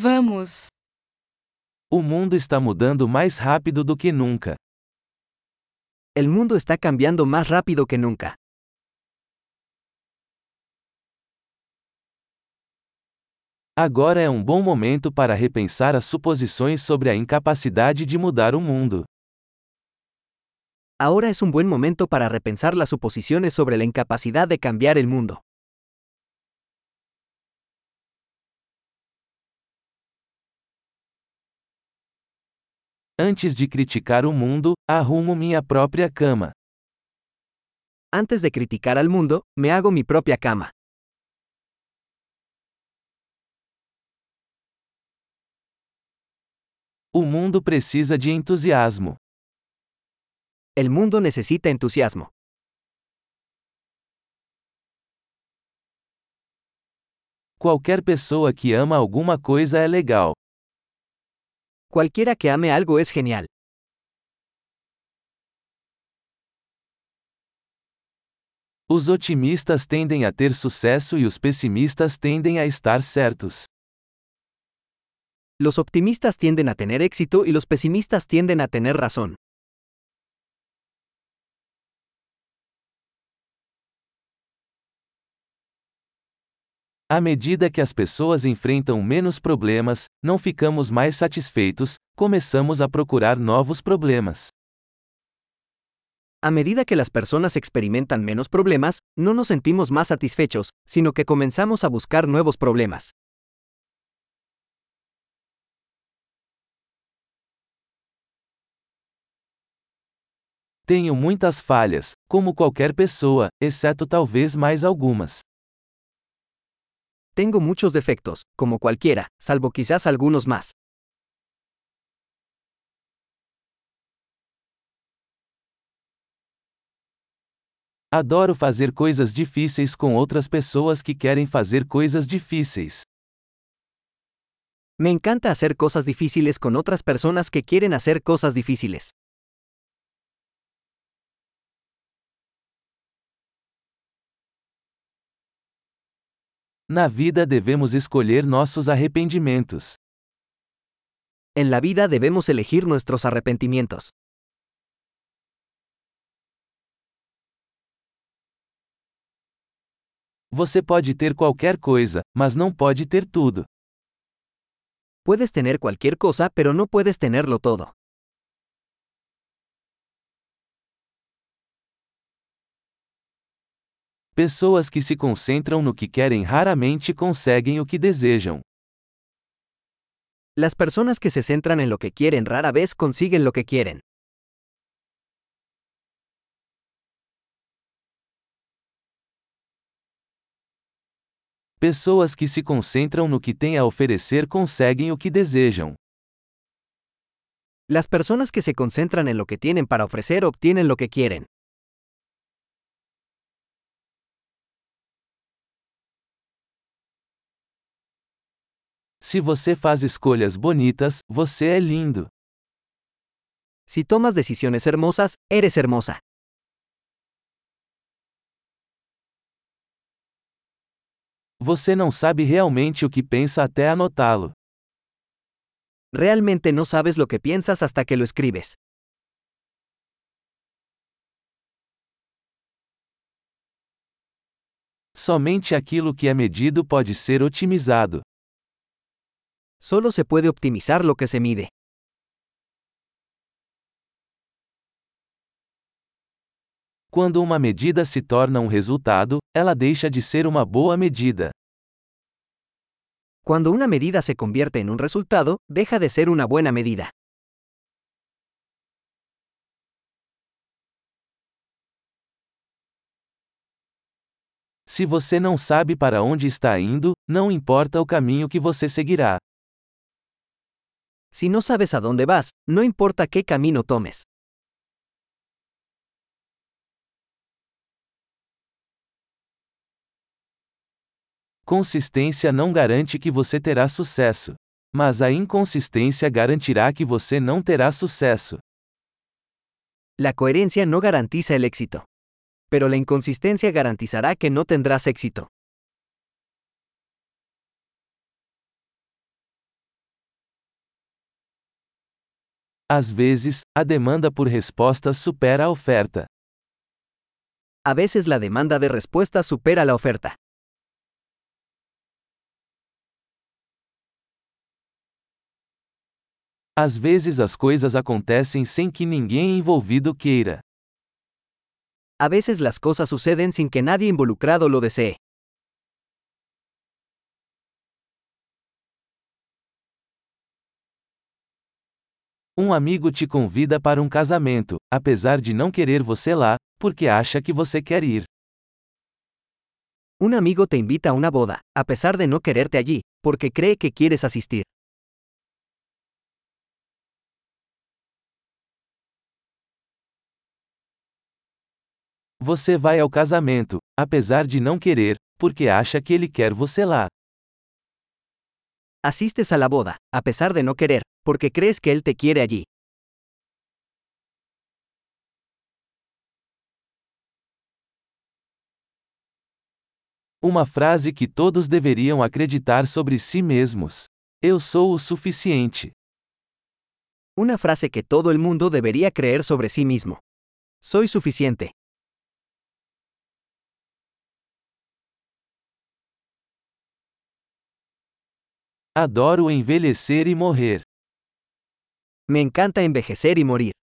Vamos. O mundo está mudando mais rápido do que nunca. El mundo está cambiando más rápido que nunca. Agora é um bom momento para repensar as suposições sobre a incapacidade de mudar o mundo. Ahora es un buen momento para repensar las suposiciones sobre la incapacidad de cambiar el mundo. Antes de criticar o mundo, arrumo minha própria cama. Antes de criticar al mundo, me hago mi propia cama. O mundo precisa de entusiasmo. El mundo necesita entusiasmo. Qualquer pessoa que ama alguma coisa é legal. Cualquiera que ame algo es genial. Os otimistas tendem a ter sucesso e os pessimistas tendem a estar certos. Los optimistas tienden a tener éxito y los pesimistas tienden a tener razón. À medida que as pessoas enfrentam menos problemas, não ficamos mais satisfeitos, começamos a procurar novos problemas. A medida que las personas experimentan menos problemas, no nos sentimos más satisfechos, sino que comenzamos a buscar nuevos problemas. Tenho muitas falhas, como qualquer pessoa, exceto talvez mais algumas. Tengo muchos defectos, como cualquiera, salvo quizás algunos más. Adoro fazer coisas difíceis com outras pessoas que querem fazer coisas difíceis. Me encanta hacer cosas difíciles con otras personas que quieren hacer cosas difíciles. Na vida devemos escolher nossos arrependimentos. En la vida debemos elegir nuestros arrepentimientos. Você pode ter qualquer coisa, mas não pode ter tudo. Puedes tener cualquier cosa, pero no puedes tenerlo todo. Pessoas que se concentram no que querem raramente conseguem o que desejam. Las personas que se centran en lo que quieren rara vez consiguen lo que quieren. Pessoas que se concentram no que têm a oferecer conseguem o que desejam. Las personas que se concentran en lo que tienen para ofrecer obtienen lo que quieren. Se você faz escolhas bonitas, você é lindo. Si tomas decisiones hermosas, eres hermosa. Você não sabe realmente o que pensa até anotá-lo. Realmente no sabes lo que piensas hasta que lo escribes. Somente aquilo que é medido pode ser otimizado. Solo se puede optimizar lo que se mide. Quando uma medida se torna um resultado, ela deixa de ser uma boa medida. Cuando una medida se convierte en un resultado, deja de ser una buena medida. Se você não sabe para onde está indo, não importa o caminho que você seguirá. Si no sabes a dónde vas, no importa qué camino tomes. Consistência não garante que você terá sucesso. Mas a inconsistência garantirá que você não terá sucesso. La coherencia no garantiza el éxito. Pero la inconsistencia garantizará que no tendrás éxito. Às vezes, a demanda por respostas supera a oferta. A veces la demanda de respuestas supera la oferta. Às vezes as coisas acontecem sem que ninguém envolvido queira. A veces las cosas suceden sin que nadie involucrado lo desee. Um amigo te convida para um casamento, apesar de não querer você lá, porque acha que você quer ir. Un amigo te invita a una boda, a pesar de no quererte allí, porque cree que quieres asistir. Você vai ao casamento, apesar de não querer, porque acha que ele quer você lá. Asistes a la boda, a pesar de no querer, porque crees que él te quiere allí. Uma frase que todos deveriam acreditar sobre si mesmos. Eu sou o suficiente. Una frase que todo el mundo debería creer sobre sí mismo. Soy suficiente. Adoro envelhecer e morrer. Me encanta envejecer y morir.